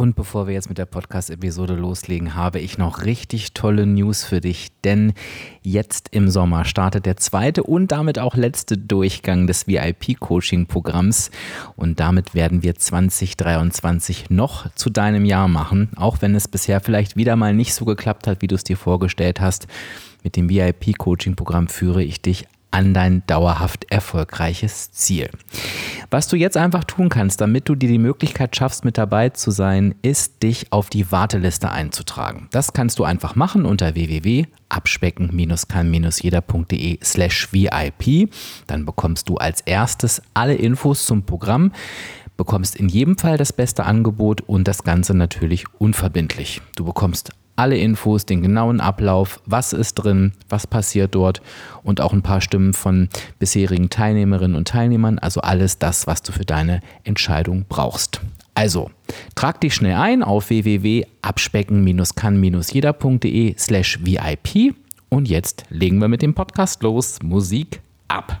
Und bevor wir jetzt mit der Podcast-Episode loslegen, habe ich noch richtig tolle News für dich, denn jetzt im Sommer startet der zweite und damit auch letzte Durchgang des VIP-Coaching-Programms und damit werden wir 2023 noch zu deinem Jahr machen, auch wenn es bisher vielleicht wieder mal nicht so geklappt hat, wie du es dir vorgestellt hast. Mit dem VIP-Coaching-Programm führe ich dich an dein dauerhaft erfolgreiches Ziel. Was du jetzt einfach tun kannst, damit du dir die Möglichkeit schaffst, mit dabei zu sein, ist, dich auf die Warteliste einzutragen. Das kannst du einfach machen unter www.abspecken-kann-jeder.de slash VIP. Dann bekommst du als erstes alle Infos zum Programm bekommst in jedem Fall das beste Angebot und das Ganze natürlich unverbindlich. Du bekommst alle Infos, den genauen Ablauf, was ist drin, was passiert dort und auch ein paar Stimmen von bisherigen Teilnehmerinnen und Teilnehmern, also alles das, was du für deine Entscheidung brauchst. Also, trag dich schnell ein auf www.abspecken-kann-jeder.de slash VIP und jetzt legen wir mit dem Podcast los. Musik ab!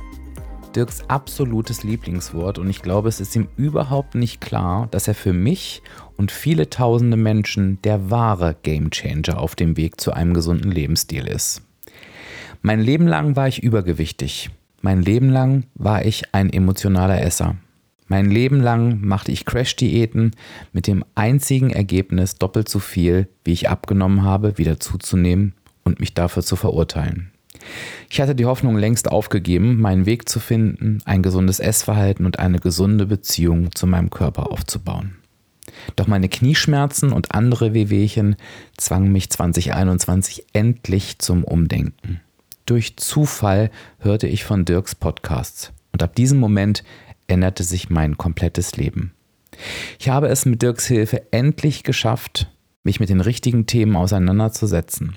Dirks absolutes Lieblingswort und ich glaube, es ist ihm überhaupt nicht klar, dass er für mich und viele tausende Menschen der wahre Gamechanger auf dem Weg zu einem gesunden Lebensstil ist. Mein Leben lang war ich übergewichtig. Mein Leben lang war ich ein emotionaler Esser. Mein Leben lang machte ich Crash-Diäten mit dem einzigen Ergebnis, doppelt so viel, wie ich abgenommen habe, wieder zuzunehmen und mich dafür zu verurteilen. Ich hatte die Hoffnung längst aufgegeben, meinen Weg zu finden, ein gesundes Essverhalten und eine gesunde Beziehung zu meinem Körper aufzubauen. Doch meine Knieschmerzen und andere Wehwehchen zwangen mich 2021 endlich zum Umdenken. Durch Zufall hörte ich von Dirks Podcasts und ab diesem Moment änderte sich mein komplettes Leben. Ich habe es mit Dirks Hilfe endlich geschafft, mich mit den richtigen Themen auseinanderzusetzen.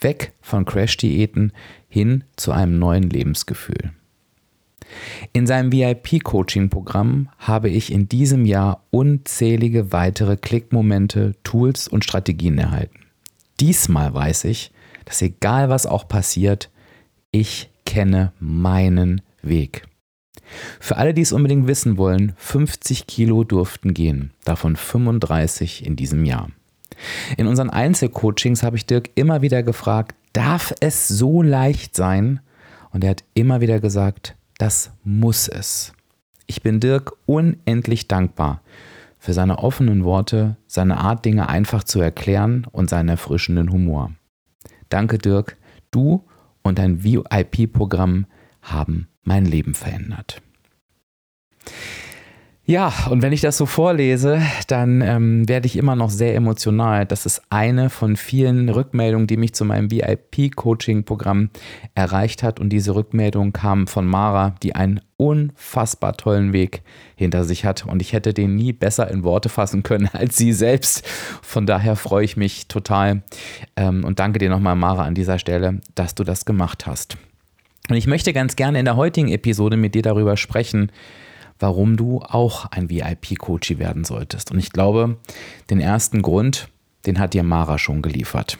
Weg von Crash-Diäten hin zu einem neuen Lebensgefühl. In seinem VIP-Coaching-Programm habe ich in diesem Jahr unzählige weitere Klickmomente, Tools und Strategien erhalten. Diesmal weiß ich, dass egal was auch passiert, ich kenne meinen Weg. Für alle, die es unbedingt wissen wollen, 50 Kilo durften gehen, davon 35 in diesem Jahr. In unseren Einzelcoachings habe ich Dirk immer wieder gefragt, darf es so leicht sein? Und er hat immer wieder gesagt, das muss es. Ich bin Dirk unendlich dankbar für seine offenen Worte, seine Art, Dinge einfach zu erklären und seinen erfrischenden Humor. Danke, Dirk. Du und dein VIP-Programm haben mein Leben verändert. Ja, und wenn ich das so vorlese, dann ähm, werde ich immer noch sehr emotional. Das ist eine von vielen Rückmeldungen, die mich zu meinem VIP-Coaching-Programm erreicht hat. Und diese Rückmeldung kam von Mara, die einen unfassbar tollen Weg hinter sich hat. Und ich hätte den nie besser in Worte fassen können als sie selbst. Von daher freue ich mich total ähm, und danke dir nochmal, Mara, an dieser Stelle, dass du das gemacht hast. Und ich möchte ganz gerne in der heutigen Episode mit dir darüber sprechen, warum du auch ein VIP-Coach werden solltest. Und ich glaube, den ersten Grund, den hat dir Mara schon geliefert.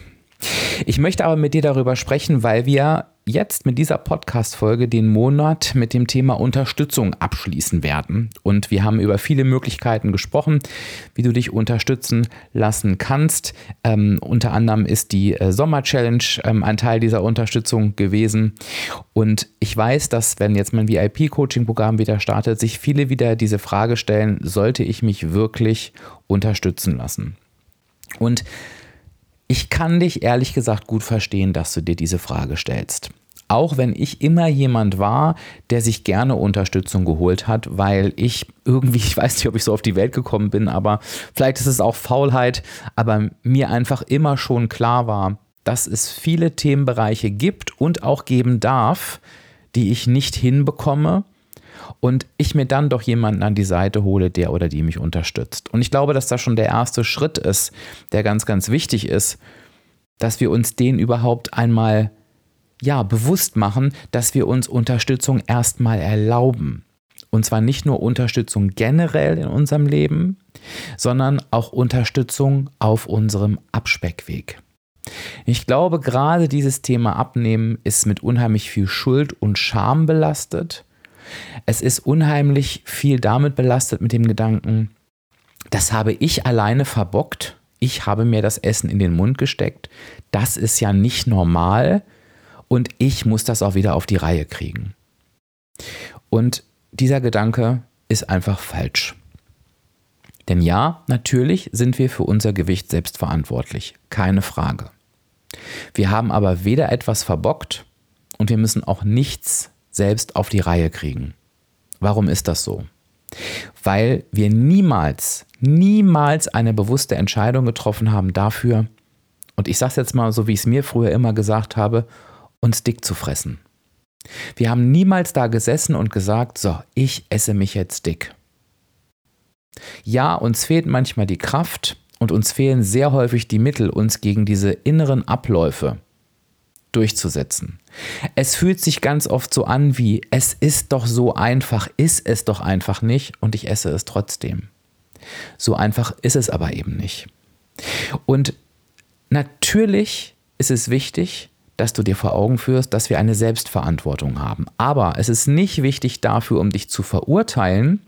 Ich möchte aber mit dir darüber sprechen, weil wir jetzt mit dieser Podcast-Folge den Monat mit dem Thema Unterstützung abschließen werden. Und wir haben über viele Möglichkeiten gesprochen, wie du dich unterstützen lassen kannst. Ähm, unter anderem ist die äh, Sommer-Challenge ähm, ein Teil dieser Unterstützung gewesen. Und ich weiß, dass, wenn jetzt mein VIP-Coaching-Programm wieder startet, sich viele wieder diese Frage stellen, sollte ich mich wirklich unterstützen lassen? Und ich kann dich ehrlich gesagt gut verstehen, dass du dir diese Frage stellst. Auch wenn ich immer jemand war, der sich gerne Unterstützung geholt hat, weil ich irgendwie, ich weiß nicht, ob ich so auf die Welt gekommen bin, aber vielleicht ist es auch Faulheit, aber mir einfach immer schon klar war, dass es viele Themenbereiche gibt und auch geben darf, die ich nicht hinbekomme und ich mir dann doch jemanden an die Seite hole, der oder die mich unterstützt. Und ich glaube, dass das schon der erste Schritt ist, der ganz, ganz wichtig ist, dass wir uns den überhaupt einmal ja, bewusst machen, dass wir uns Unterstützung erstmal erlauben. Und zwar nicht nur Unterstützung generell in unserem Leben, sondern auch Unterstützung auf unserem Abspeckweg. Ich glaube, gerade dieses Thema Abnehmen ist mit unheimlich viel Schuld und Scham belastet. Es ist unheimlich viel damit belastet mit dem Gedanken, das habe ich alleine verbockt. Ich habe mir das Essen in den Mund gesteckt. Das ist ja nicht normal und ich muss das auch wieder auf die Reihe kriegen. Und dieser Gedanke ist einfach falsch. Denn ja, natürlich sind wir für unser Gewicht selbst verantwortlich, keine Frage. Wir haben aber weder etwas verbockt und wir müssen auch nichts selbst auf die Reihe kriegen. Warum ist das so? Weil wir niemals, niemals eine bewusste Entscheidung getroffen haben dafür, und ich sage es jetzt mal so, wie ich es mir früher immer gesagt habe, uns dick zu fressen. Wir haben niemals da gesessen und gesagt, so, ich esse mich jetzt dick. Ja, uns fehlt manchmal die Kraft und uns fehlen sehr häufig die Mittel, uns gegen diese inneren Abläufe durchzusetzen. Es fühlt sich ganz oft so an wie, es ist doch so einfach, ist es doch einfach nicht und ich esse es trotzdem. So einfach ist es aber eben nicht. Und natürlich ist es wichtig, dass du dir vor Augen führst, dass wir eine Selbstverantwortung haben. Aber es ist nicht wichtig dafür, um dich zu verurteilen,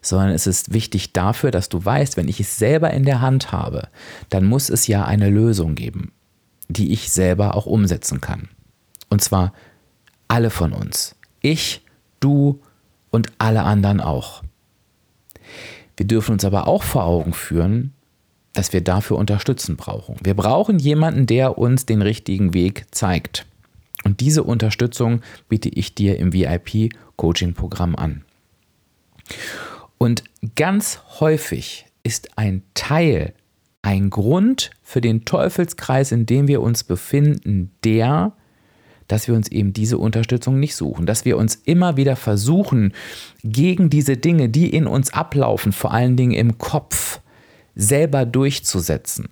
sondern es ist wichtig dafür, dass du weißt, wenn ich es selber in der Hand habe, dann muss es ja eine Lösung geben, die ich selber auch umsetzen kann. Und zwar alle von uns. Ich, du und alle anderen auch. Wir dürfen uns aber auch vor Augen führen, dass wir dafür Unterstützung brauchen. Wir brauchen jemanden, der uns den richtigen Weg zeigt. Und diese Unterstützung biete ich dir im VIP-Coaching-Programm an. Und ganz häufig ist ein Teil, ein Grund für den Teufelskreis, in dem wir uns befinden, der, dass wir uns eben diese Unterstützung nicht suchen, dass wir uns immer wieder versuchen, gegen diese Dinge, die in uns ablaufen, vor allen Dingen im Kopf, selber durchzusetzen.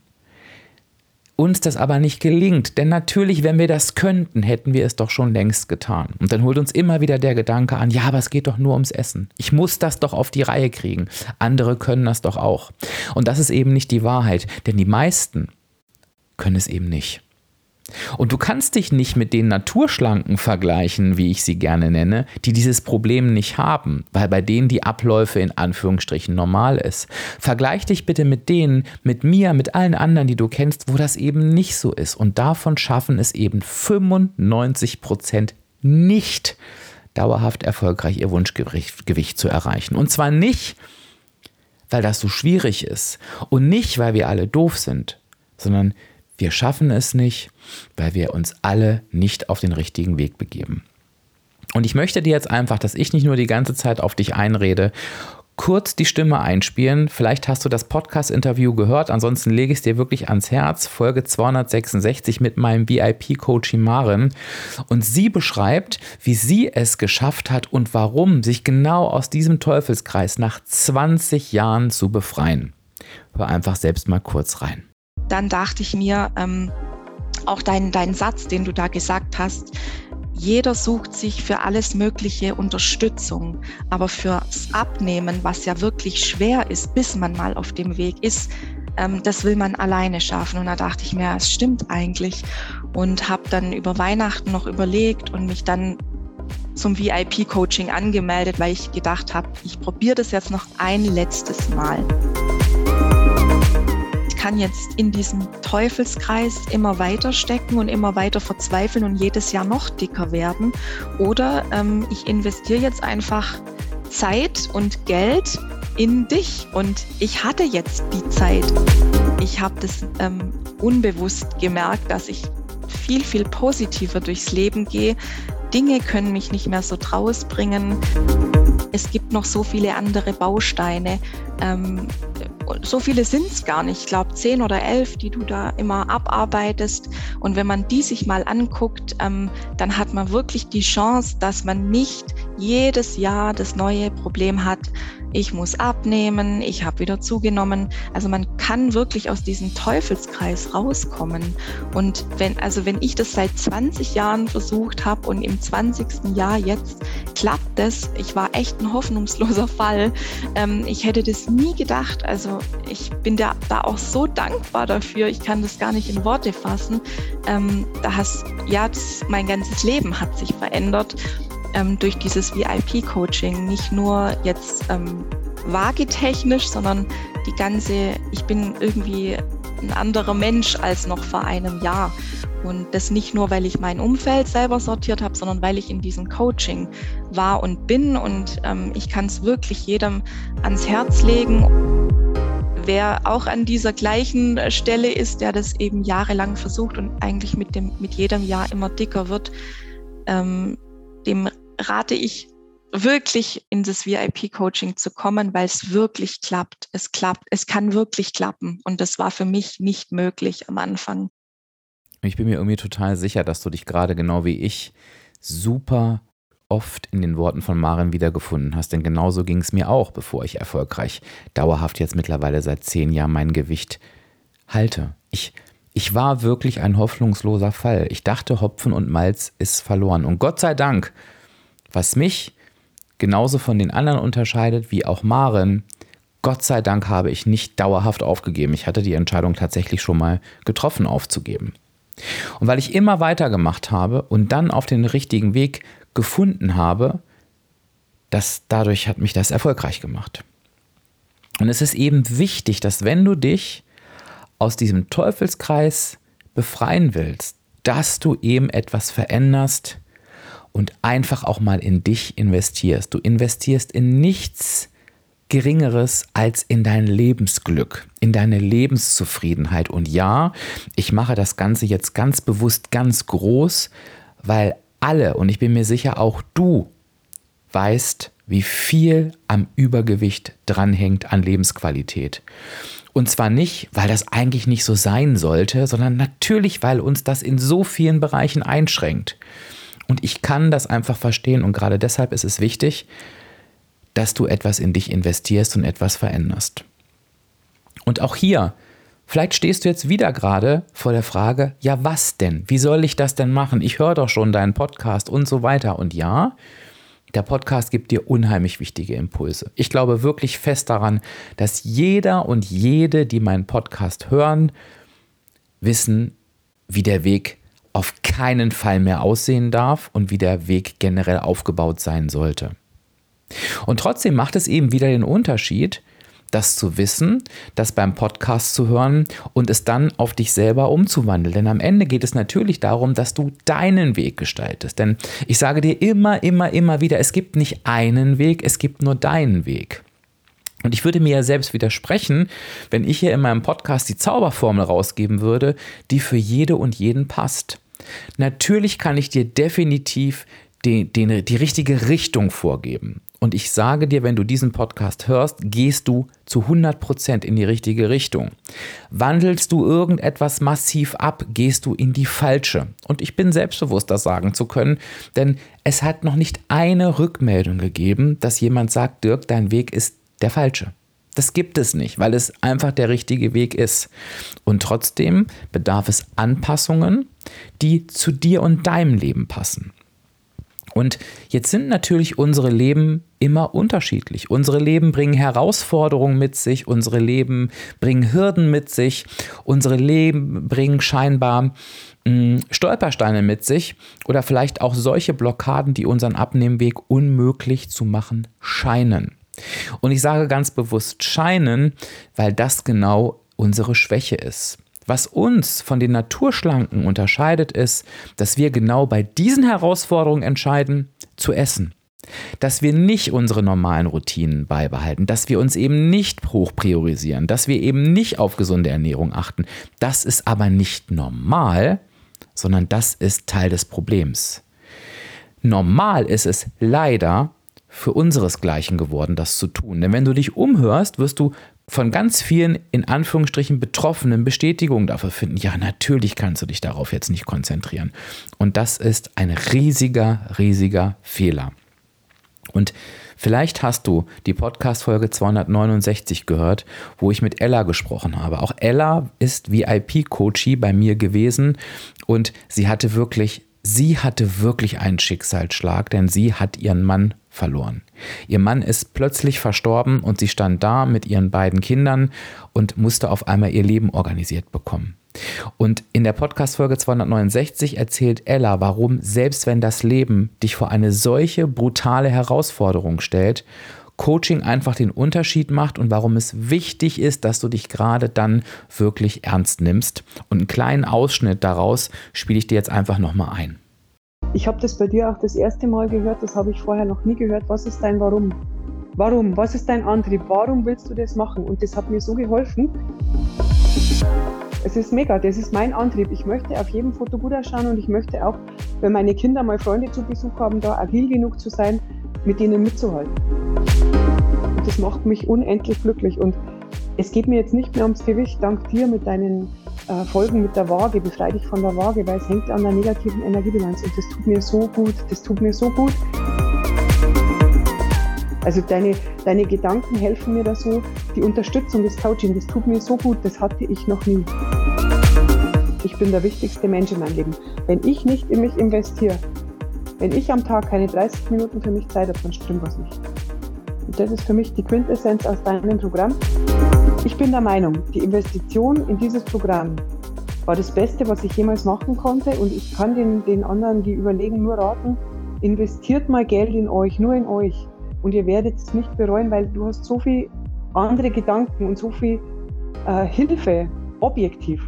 Uns das aber nicht gelingt, denn natürlich, wenn wir das könnten, hätten wir es doch schon längst getan. Und dann holt uns immer wieder der Gedanke an, ja, aber es geht doch nur ums Essen. Ich muss das doch auf die Reihe kriegen. Andere können das doch auch. Und das ist eben nicht die Wahrheit, denn die meisten können es eben nicht. Und du kannst dich nicht mit den Naturschlanken vergleichen, wie ich sie gerne nenne, die dieses Problem nicht haben, weil bei denen die Abläufe in Anführungsstrichen normal ist. Vergleich dich bitte mit denen, mit mir, mit allen anderen, die du kennst, wo das eben nicht so ist. Und davon schaffen es eben 95 Prozent nicht dauerhaft erfolgreich ihr Wunschgewicht zu erreichen. Und zwar nicht, weil das so schwierig ist und nicht, weil wir alle doof sind, sondern wir schaffen es nicht, weil wir uns alle nicht auf den richtigen Weg begeben. Und ich möchte dir jetzt einfach, dass ich nicht nur die ganze Zeit auf dich einrede, kurz die Stimme einspielen. Vielleicht hast du das Podcast-Interview gehört, ansonsten lege ich es dir wirklich ans Herz. Folge 266 mit meinem VIP-Coach Marin. Und sie beschreibt, wie sie es geschafft hat und warum, sich genau aus diesem Teufelskreis nach 20 Jahren zu befreien. Hör einfach selbst mal kurz rein dann dachte ich mir, ähm, auch dein, dein Satz, den du da gesagt hast, jeder sucht sich für alles Mögliche Unterstützung, aber fürs Abnehmen, was ja wirklich schwer ist, bis man mal auf dem Weg ist, ähm, das will man alleine schaffen. Und da dachte ich mir, es stimmt eigentlich. Und habe dann über Weihnachten noch überlegt und mich dann zum VIP-Coaching angemeldet, weil ich gedacht habe, ich probiere das jetzt noch ein letztes Mal kann jetzt in diesem Teufelskreis immer weiter stecken und immer weiter verzweifeln und jedes Jahr noch dicker werden. Oder ähm, ich investiere jetzt einfach Zeit und Geld in dich. Und ich hatte jetzt die Zeit. Ich habe das ähm, unbewusst gemerkt, dass ich viel, viel positiver durchs Leben gehe. Dinge können mich nicht mehr so bringen. Es gibt noch so viele andere Bausteine. Ähm, so viele sind es gar nicht. Ich glaube, zehn oder elf, die du da immer abarbeitest. Und wenn man die sich mal anguckt, ähm, dann hat man wirklich die Chance, dass man nicht jedes Jahr das neue Problem hat, ich muss abnehmen, ich habe wieder zugenommen. Also man kann wirklich aus diesem Teufelskreis rauskommen. Und wenn, also wenn ich das seit 20 Jahren versucht habe und im 20. Jahr jetzt klappt das, ich war echt ein hoffnungsloser Fall. Ähm, ich hätte das nie gedacht. Also ich bin da, da auch so dankbar dafür. Ich kann das gar nicht in Worte fassen. Ähm, da hast, ja, das, mein ganzes Leben hat sich verändert ähm, durch dieses VIP-Coaching. Nicht nur jetzt ähm, waagetechnisch, sondern die ganze, ich bin irgendwie ein anderer Mensch als noch vor einem Jahr. Und das nicht nur, weil ich mein Umfeld selber sortiert habe, sondern weil ich in diesem Coaching war und bin. Und ähm, ich kann es wirklich jedem ans Herz legen. Wer auch an dieser gleichen Stelle ist, der das eben jahrelang versucht und eigentlich mit, dem, mit jedem Jahr immer dicker wird, ähm, dem rate ich wirklich in das VIP-Coaching zu kommen, weil es wirklich klappt. Es klappt, es kann wirklich klappen. Und das war für mich nicht möglich am Anfang. Ich bin mir irgendwie total sicher, dass du dich gerade genau wie ich super oft in den Worten von Maren wiedergefunden hast. Denn genauso ging es mir auch, bevor ich erfolgreich dauerhaft jetzt mittlerweile seit zehn Jahren mein Gewicht halte. Ich, ich war wirklich ein hoffnungsloser Fall. Ich dachte, Hopfen und Malz ist verloren. Und Gott sei Dank was mich genauso von den anderen unterscheidet wie auch Maren, Gott sei Dank habe ich nicht dauerhaft aufgegeben. Ich hatte die Entscheidung tatsächlich schon mal getroffen, aufzugeben. Und weil ich immer weitergemacht habe und dann auf den richtigen Weg gefunden habe, das, dadurch hat mich das erfolgreich gemacht. Und es ist eben wichtig, dass wenn du dich aus diesem Teufelskreis befreien willst, dass du eben etwas veränderst, und einfach auch mal in dich investierst. Du investierst in nichts Geringeres als in dein Lebensglück, in deine Lebenszufriedenheit. Und ja, ich mache das Ganze jetzt ganz bewusst ganz groß, weil alle, und ich bin mir sicher auch du, weißt, wie viel am Übergewicht dranhängt an Lebensqualität. Und zwar nicht, weil das eigentlich nicht so sein sollte, sondern natürlich, weil uns das in so vielen Bereichen einschränkt. Und ich kann das einfach verstehen und gerade deshalb ist es wichtig, dass du etwas in dich investierst und etwas veränderst. Und auch hier, vielleicht stehst du jetzt wieder gerade vor der Frage, ja was denn? Wie soll ich das denn machen? Ich höre doch schon deinen Podcast und so weiter. Und ja, der Podcast gibt dir unheimlich wichtige Impulse. Ich glaube wirklich fest daran, dass jeder und jede, die meinen Podcast hören, wissen, wie der Weg auf keinen Fall mehr aussehen darf und wie der Weg generell aufgebaut sein sollte. Und trotzdem macht es eben wieder den Unterschied, das zu wissen, das beim Podcast zu hören und es dann auf dich selber umzuwandeln. Denn am Ende geht es natürlich darum, dass du deinen Weg gestaltest. Denn ich sage dir immer, immer, immer wieder, es gibt nicht einen Weg, es gibt nur deinen Weg. Und ich würde mir ja selbst widersprechen, wenn ich hier in meinem Podcast die Zauberformel rausgeben würde, die für jede und jeden passt. Natürlich kann ich dir definitiv die, die, die richtige Richtung vorgeben. Und ich sage dir, wenn du diesen Podcast hörst, gehst du zu 100% in die richtige Richtung. Wandelst du irgendetwas massiv ab, gehst du in die falsche. Und ich bin selbstbewusst, das sagen zu können, denn es hat noch nicht eine Rückmeldung gegeben, dass jemand sagt, Dirk, dein Weg ist der falsche. Das gibt es nicht, weil es einfach der richtige Weg ist. Und trotzdem bedarf es Anpassungen, die zu dir und deinem Leben passen. Und jetzt sind natürlich unsere Leben immer unterschiedlich. Unsere Leben bringen Herausforderungen mit sich, unsere Leben bringen Hürden mit sich, unsere Leben bringen scheinbar mh, hm, Stolpersteine mit sich oder vielleicht auch solche Blockaden, die unseren Abnehmweg unmöglich zu machen scheinen. Und ich sage ganz bewusst scheinen, weil das genau unsere Schwäche ist. Was uns von den Naturschlanken unterscheidet, ist, dass wir genau bei diesen Herausforderungen entscheiden, zu essen. Dass wir nicht unsere normalen Routinen beibehalten, dass wir uns eben nicht hoch priorisieren, dass wir eben nicht auf gesunde Ernährung achten. Das ist aber nicht normal, sondern das ist Teil des Problems. Normal ist es leider, für unseresgleichen geworden, das zu tun. Denn wenn du dich umhörst, wirst du von ganz vielen in Anführungsstrichen Betroffenen Bestätigung dafür finden, ja, natürlich kannst du dich darauf jetzt nicht konzentrieren. Und das ist ein riesiger, riesiger Fehler. Und vielleicht hast du die Podcast-Folge 269 gehört, wo ich mit Ella gesprochen habe. Auch Ella ist VIP-Coachie bei mir gewesen und sie hatte wirklich, sie hatte wirklich einen Schicksalsschlag, denn sie hat ihren Mann verloren. Ihr Mann ist plötzlich verstorben und sie stand da mit ihren beiden Kindern und musste auf einmal ihr Leben organisiert bekommen. Und in der Podcast-Folge 269 erzählt Ella, warum, selbst wenn das Leben dich vor eine solche brutale Herausforderung stellt, Coaching einfach den Unterschied macht und warum es wichtig ist, dass du dich gerade dann wirklich ernst nimmst. Und einen kleinen Ausschnitt daraus spiele ich dir jetzt einfach nochmal ein. Ich habe das bei dir auch das erste Mal gehört, das habe ich vorher noch nie gehört. Was ist dein Warum? Warum? Was ist dein Antrieb? Warum willst du das machen? Und das hat mir so geholfen. Es ist mega, das ist mein Antrieb. Ich möchte auf jedem Foto gut ausschauen und ich möchte auch, wenn meine Kinder mal Freunde zu Besuch haben, da agil genug zu sein, mit denen mitzuhalten. Das macht mich unendlich glücklich. Und es geht mir jetzt nicht mehr ums Gewicht, dank dir mit deinen äh, Folgen mit der Waage, befreie dich von der Waage, weil es hängt an der negativen Energiebilanz und das tut mir so gut, das tut mir so gut. Also deine, deine Gedanken helfen mir da so, die Unterstützung, das Coaching, das tut mir so gut, das hatte ich noch nie. Ich bin der wichtigste Mensch in meinem Leben. Wenn ich nicht in mich investiere, wenn ich am Tag keine 30 Minuten für mich Zeit habe, dann stimmt was nicht. Das ist für mich die Quintessenz aus deinem Programm. Ich bin der Meinung, die Investition in dieses Programm war das Beste, was ich jemals machen konnte. Und ich kann den, den anderen, die überlegen, nur raten, investiert mal Geld in euch, nur in euch. Und ihr werdet es nicht bereuen, weil du hast so viel andere Gedanken und so viel äh, Hilfe objektiv.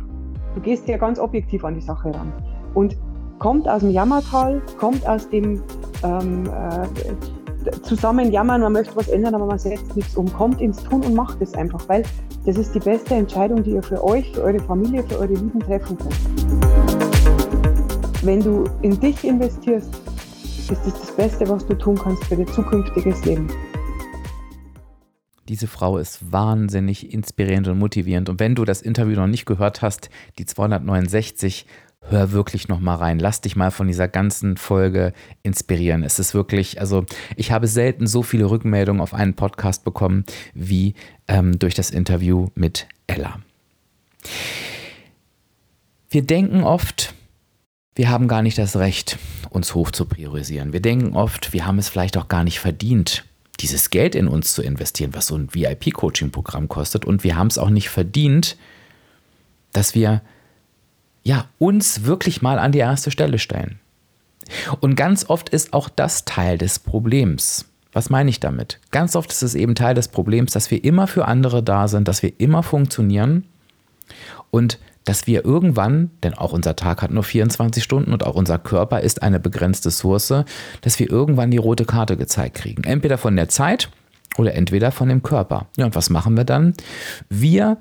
Du gehst ja ganz objektiv an die Sache ran. Und kommt aus dem Jammertal, kommt aus dem ähm, äh, zusammen jammern, man möchte was ändern, aber man setzt nichts um. Kommt ins Tun und macht es einfach, weil das ist die beste Entscheidung, die ihr für euch, für eure Familie, für eure Lieben treffen könnt. Wenn du in dich investierst, ist das das Beste, was du tun kannst für dein zukünftiges Leben. Diese Frau ist wahnsinnig inspirierend und motivierend. Und wenn du das Interview noch nicht gehört hast, die 269 hör wirklich noch mal rein. Lass dich mal von dieser ganzen Folge inspirieren. Es ist wirklich, also ich habe selten so viele Rückmeldungen auf einen Podcast bekommen wie ähm, durch das Interview mit Ella. Wir denken oft, wir haben gar nicht das Recht, uns hoch zu priorisieren. Wir denken oft, wir haben es vielleicht auch gar nicht verdient, dieses Geld in uns zu investieren, was so ein VIP-Coaching-Programm kostet. Und wir haben es auch nicht verdient, dass wir ja, uns wirklich mal an die erste Stelle stellen. Und ganz oft ist auch das Teil des Problems. Was meine ich damit? Ganz oft ist es eben Teil des Problems, dass wir immer für andere da sind, dass wir immer funktionieren und dass wir irgendwann, denn auch unser Tag hat nur 24 Stunden und auch unser Körper ist eine begrenzte Source, dass wir irgendwann die rote Karte gezeigt kriegen. Entweder von der Zeit oder entweder von dem Körper. Ja, und was machen wir dann? Wir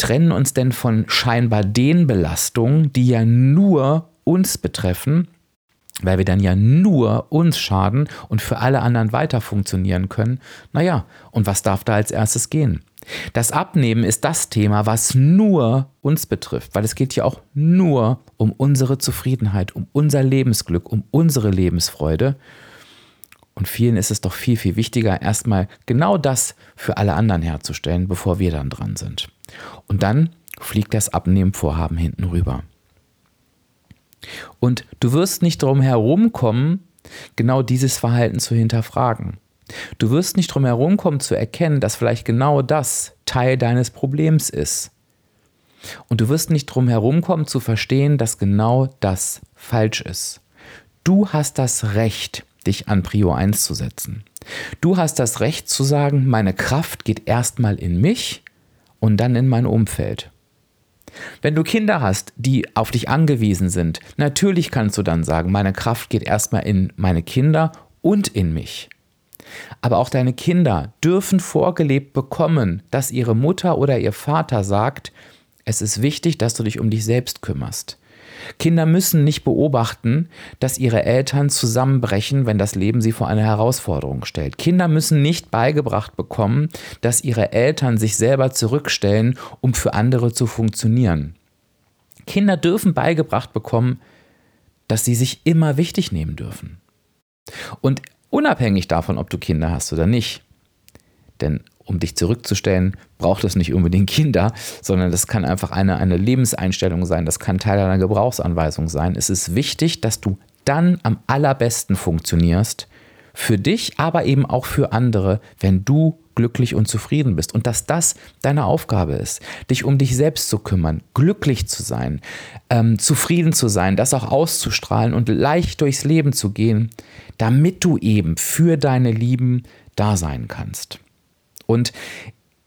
trennen uns denn von scheinbar den Belastungen, die ja nur uns betreffen, weil wir dann ja nur uns schaden und für alle anderen weiter funktionieren können? Naja, und was darf da als erstes gehen? Das Abnehmen ist das Thema, was nur uns betrifft, weil es geht ja auch nur um unsere Zufriedenheit, um unser Lebensglück, um unsere Lebensfreude. Und vielen ist es doch viel, viel wichtiger, erstmal genau das für alle anderen herzustellen, bevor wir dann dran sind. Und dann fliegt das Abnehmvorhaben hinten rüber. Und du wirst nicht drum herumkommen, genau dieses Verhalten zu hinterfragen. Du wirst nicht drum herumkommen zu erkennen, dass vielleicht genau das Teil deines Problems ist. Und du wirst nicht drum herumkommen zu verstehen, dass genau das falsch ist. Du hast das Recht, dich an Prio 1 zu setzen. Du hast das Recht zu sagen, meine Kraft geht erstmal in mich und dann in mein Umfeld. Wenn du Kinder hast, die auf dich angewiesen sind, natürlich kannst du dann sagen, meine Kraft geht erstmal in meine Kinder und in mich. Aber auch deine Kinder dürfen vorgelebt bekommen, dass ihre Mutter oder ihr Vater sagt, es ist wichtig, dass du dich um dich selbst kümmerst. Kinder müssen nicht beobachten, dass ihre Eltern zusammenbrechen, wenn das Leben sie vor eine Herausforderung stellt. Kinder müssen nicht beigebracht bekommen, dass ihre Eltern sich selber zurückstellen, um für andere zu funktionieren. Kinder dürfen beigebracht bekommen, dass sie sich immer wichtig nehmen dürfen. Und unabhängig davon, ob du Kinder hast oder nicht, denn um dich zurückzustellen, braucht es nicht unbedingt Kinder, sondern das kann einfach eine, eine Lebenseinstellung sein, das kann Teil einer Gebrauchsanweisung sein. Es ist wichtig, dass du dann am allerbesten funktionierst, für dich, aber eben auch für andere, wenn du glücklich und zufrieden bist und dass das deine Aufgabe ist, dich um dich selbst zu kümmern, glücklich zu sein, ähm, zufrieden zu sein, das auch auszustrahlen und leicht durchs Leben zu gehen, damit du eben für deine Lieben da sein kannst. Und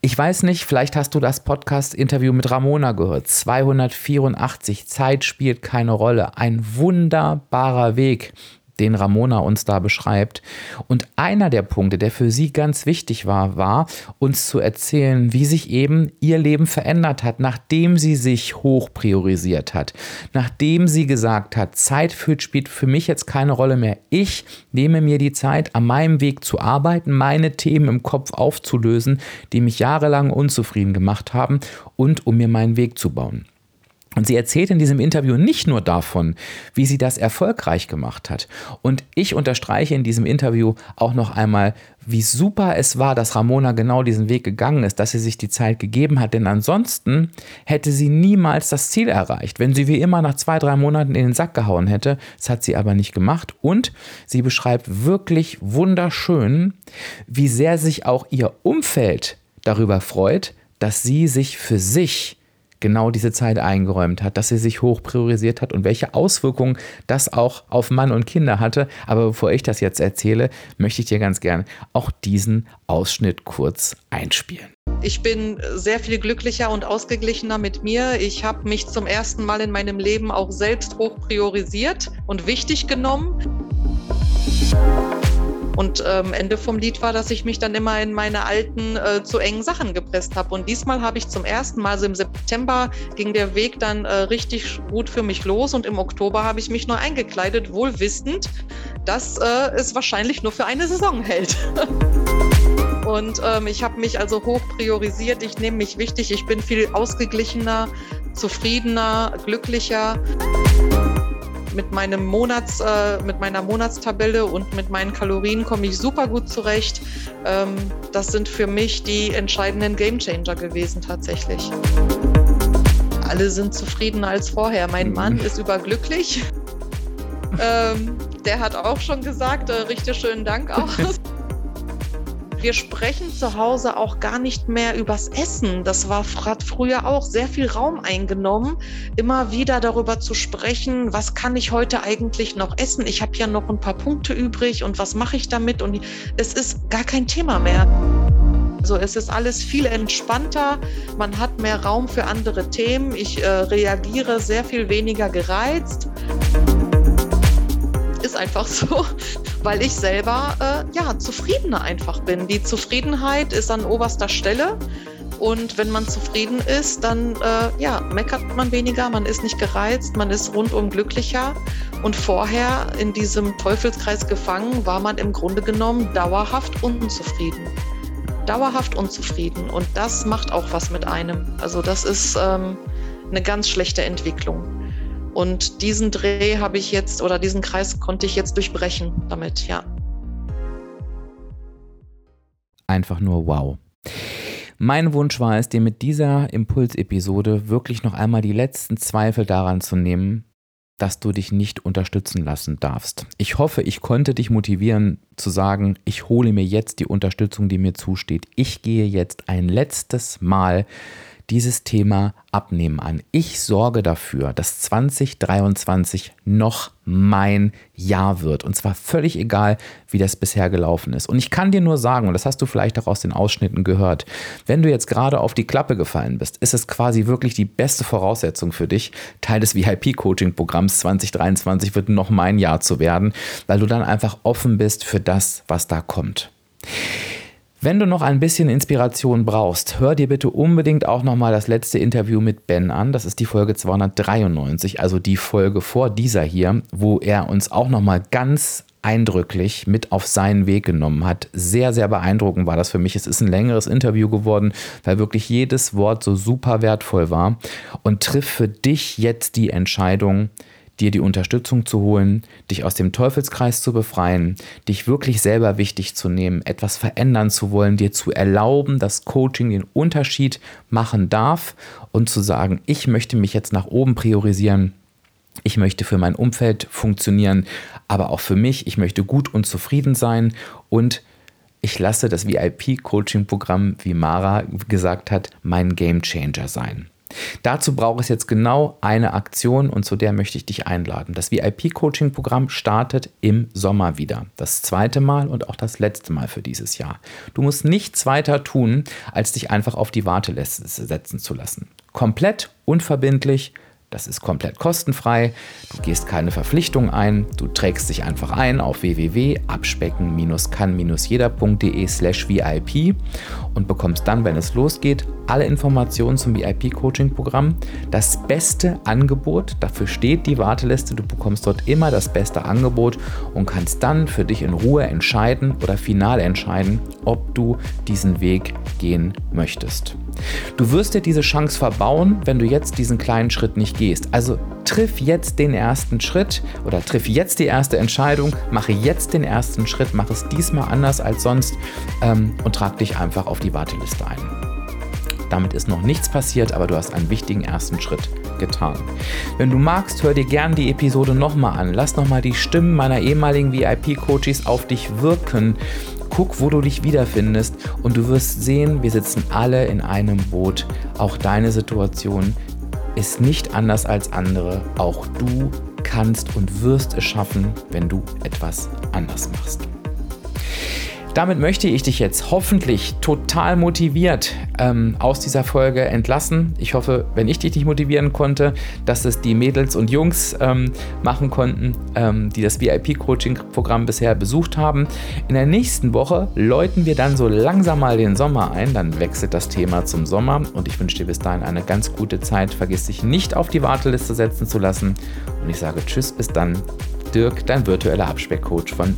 ich weiß nicht, vielleicht hast du das Podcast-Interview mit Ramona gehört. 284, Zeit spielt keine Rolle. Ein wunderbarer Weg, den Ramona uns da beschreibt. Und einer der Punkte, der für sie ganz wichtig war, war uns zu erzählen, wie sich eben ihr Leben verändert hat, nachdem sie sich hoch priorisiert hat, nachdem sie gesagt hat, Zeit spielt für mich jetzt keine Rolle mehr. Ich nehme mir die Zeit, an meinem Weg zu arbeiten, meine Themen im Kopf aufzulösen, die mich jahrelang unzufrieden gemacht haben und um mir meinen Weg zu bauen. Und sie erzählt in diesem Interview nicht nur davon, wie sie das erfolgreich gemacht hat. Und ich unterstreiche in diesem Interview auch noch einmal, wie super es war, dass Ramona genau diesen Weg gegangen ist, dass sie sich die Zeit gegeben hat. Denn ansonsten hätte sie niemals das Ziel erreicht, wenn sie wie immer nach zwei, drei Monaten in den Sack gehauen hätte. Das hat sie aber nicht gemacht. Und sie beschreibt wirklich wunderschön, wie sehr sich auch ihr Umfeld darüber freut, dass sie sich für sich genau diese Zeit eingeräumt hat, dass sie sich hoch priorisiert hat und welche Auswirkungen das auch auf Mann und Kinder hatte. Aber bevor ich das jetzt erzähle, möchte ich dir ganz gern auch diesen Ausschnitt kurz einspielen. Ich bin sehr viel glücklicher und ausgeglichener mit mir. Ich habe mich zum ersten Mal in meinem Leben auch selbst hoch priorisiert und wichtig genommen. Und ähm, Ende vom Lied war, dass ich mich dann immer in meine alten, äh, zu engen Sachen gepresst habe. Und diesmal habe ich zum ersten Mal, also im September ging der Weg dann äh, richtig gut für mich los und im Oktober habe ich mich neu eingekleidet, wohl wissend, dass äh, es wahrscheinlich nur für eine Saison hält. Und ähm, ich habe mich also hoch priorisiert. Ich nehme mich wichtig. Ich bin viel ausgeglichener, zufriedener, glücklicher mit meinem Monats, äh, mit meiner Monatstabelle und mit meinen Kalorien komme ich super gut zurecht. Ähm, das sind für mich die entscheidenden Gamechanger gewesen tatsächlich. Alle sind zufriedener als vorher. Mein mhm. Mann ist überglücklich. ähm, der hat auch schon gesagt, äh, richtig schönen Dank auch. Wir sprechen zu Hause auch gar nicht mehr übers Essen. Das war hat früher auch sehr viel Raum eingenommen, immer wieder darüber zu sprechen, was kann ich heute eigentlich noch essen? Ich habe ja noch ein paar Punkte übrig und was mache ich damit? Und es ist gar kein Thema mehr. Also es ist alles viel entspannter, man hat mehr Raum für andere Themen, ich äh, reagiere sehr viel weniger gereizt einfach so, weil ich selber äh, ja zufriedener einfach bin. Die Zufriedenheit ist an oberster Stelle. Und wenn man zufrieden ist, dann äh, ja, meckert man weniger, man ist nicht gereizt, man ist rundum glücklicher. Und vorher in diesem Teufelskreis gefangen war man im Grunde genommen dauerhaft unzufrieden. Dauerhaft unzufrieden. Und das macht auch was mit einem. Also das ist ähm, eine ganz schlechte Entwicklung. Und diesen Dreh habe ich jetzt oder diesen Kreis konnte ich jetzt durchbrechen damit, ja. Einfach nur wow. Mein Wunsch war es, dir mit dieser Impulsepisode wirklich noch einmal die letzten Zweifel daran zu nehmen, dass du dich nicht unterstützen lassen darfst. Ich hoffe, ich konnte dich motivieren zu sagen, ich hole mir jetzt die Unterstützung, die mir zusteht. Ich gehe jetzt ein letztes Mal dieses Thema Abnehmen an. Ich sorge dafür, dass 2023 noch mein Jahr wird. Und zwar völlig egal, wie das bisher gelaufen ist. Und ich kann dir nur sagen, und das hast du vielleicht auch aus den Ausschnitten gehört, wenn du jetzt gerade auf die Klappe gefallen bist, ist es quasi wirklich die beste Voraussetzung für dich, Teil des VIP-Coaching-Programms 2023 wird noch mein Jahr zu werden, weil du dann einfach offen bist für das, was da kommt. Wenn du noch ein bisschen Inspiration brauchst, hör dir bitte unbedingt auch nochmal das letzte Interview mit Ben an. Das ist die Folge 293, also die Folge vor dieser hier, wo er uns auch nochmal ganz eindrücklich mit auf seinen Weg genommen hat. Sehr, sehr beeindruckend war das für mich. Es ist ein längeres Interview geworden, weil wirklich jedes Wort so super wertvoll war. Und triff für dich jetzt die Entscheidung, dir die Unterstützung zu holen, dich aus dem Teufelskreis zu befreien, dich wirklich selber wichtig zu nehmen, etwas verändern zu wollen, dir zu erlauben, dass Coaching den Unterschied machen darf und zu sagen, ich möchte mich jetzt nach oben priorisieren. Ich möchte für mein Umfeld funktionieren, aber auch für mich. Ich möchte gut und zufrieden sein und ich lasse das VIP-Coaching-Programm, wie Mara gesagt hat, mein Game Changer sein. Dazu braucht es jetzt genau eine Aktion und zu der möchte ich dich einladen. Das VIP-Coaching-Programm startet im Sommer wieder. Das zweite Mal und auch das letzte Mal für dieses Jahr. Du musst nichts weiter tun, als dich einfach auf die Warteliste setzen zu lassen. Komplett unverbindlich das ist komplett kostenfrei. Du gehst keine Verpflichtung ein. Du trägst dich einfach ein auf www.abspecken-kann-jeder.de slash VIP und bekommst dann, wenn es losgeht, alle Informationen zum VIP-Coaching-Programm. Das beste Angebot, dafür steht die Warteliste. Du bekommst dort immer das beste Angebot und kannst dann für dich in Ruhe entscheiden oder final entscheiden, ob du diesen Weg gehen möchtest. Du wirst dir diese Chance verbauen, wenn du jetzt diesen kleinen Schritt nicht gehst. Also triff jetzt den ersten Schritt oder triff jetzt die erste Entscheidung, mache jetzt den ersten Schritt, mach es diesmal anders als sonst ähm, und trag dich einfach auf die Warteliste ein. Damit ist noch nichts passiert, aber du hast einen wichtigen ersten Schritt getan. Wenn du magst, hör dir gern die Episode nochmal an. Lass nochmal die Stimmen meiner ehemaligen VIP-Coaches auf dich wirken Guck, wo du dich wiederfindest und du wirst sehen, wir sitzen alle in einem Boot. Auch deine Situation ist nicht anders als andere. Auch du kannst und wirst es schaffen, wenn du etwas anders machst. Damit möchte ich dich jetzt hoffentlich total motiviert ähm, aus dieser Folge entlassen. Ich hoffe, wenn ich dich nicht motivieren konnte, dass es die Mädels und Jungs ähm, machen konnten, ähm, die das VIP-Coaching-Programm bisher besucht haben. In der nächsten Woche läuten wir dann so langsam mal den Sommer ein. Dann wechselt das Thema zum Sommer und ich wünsche dir bis dahin eine ganz gute Zeit. Vergiss dich nicht auf die Warteliste setzen zu lassen. Und ich sage Tschüss, bis dann. Dirk, dein virtueller Abspeckcoach von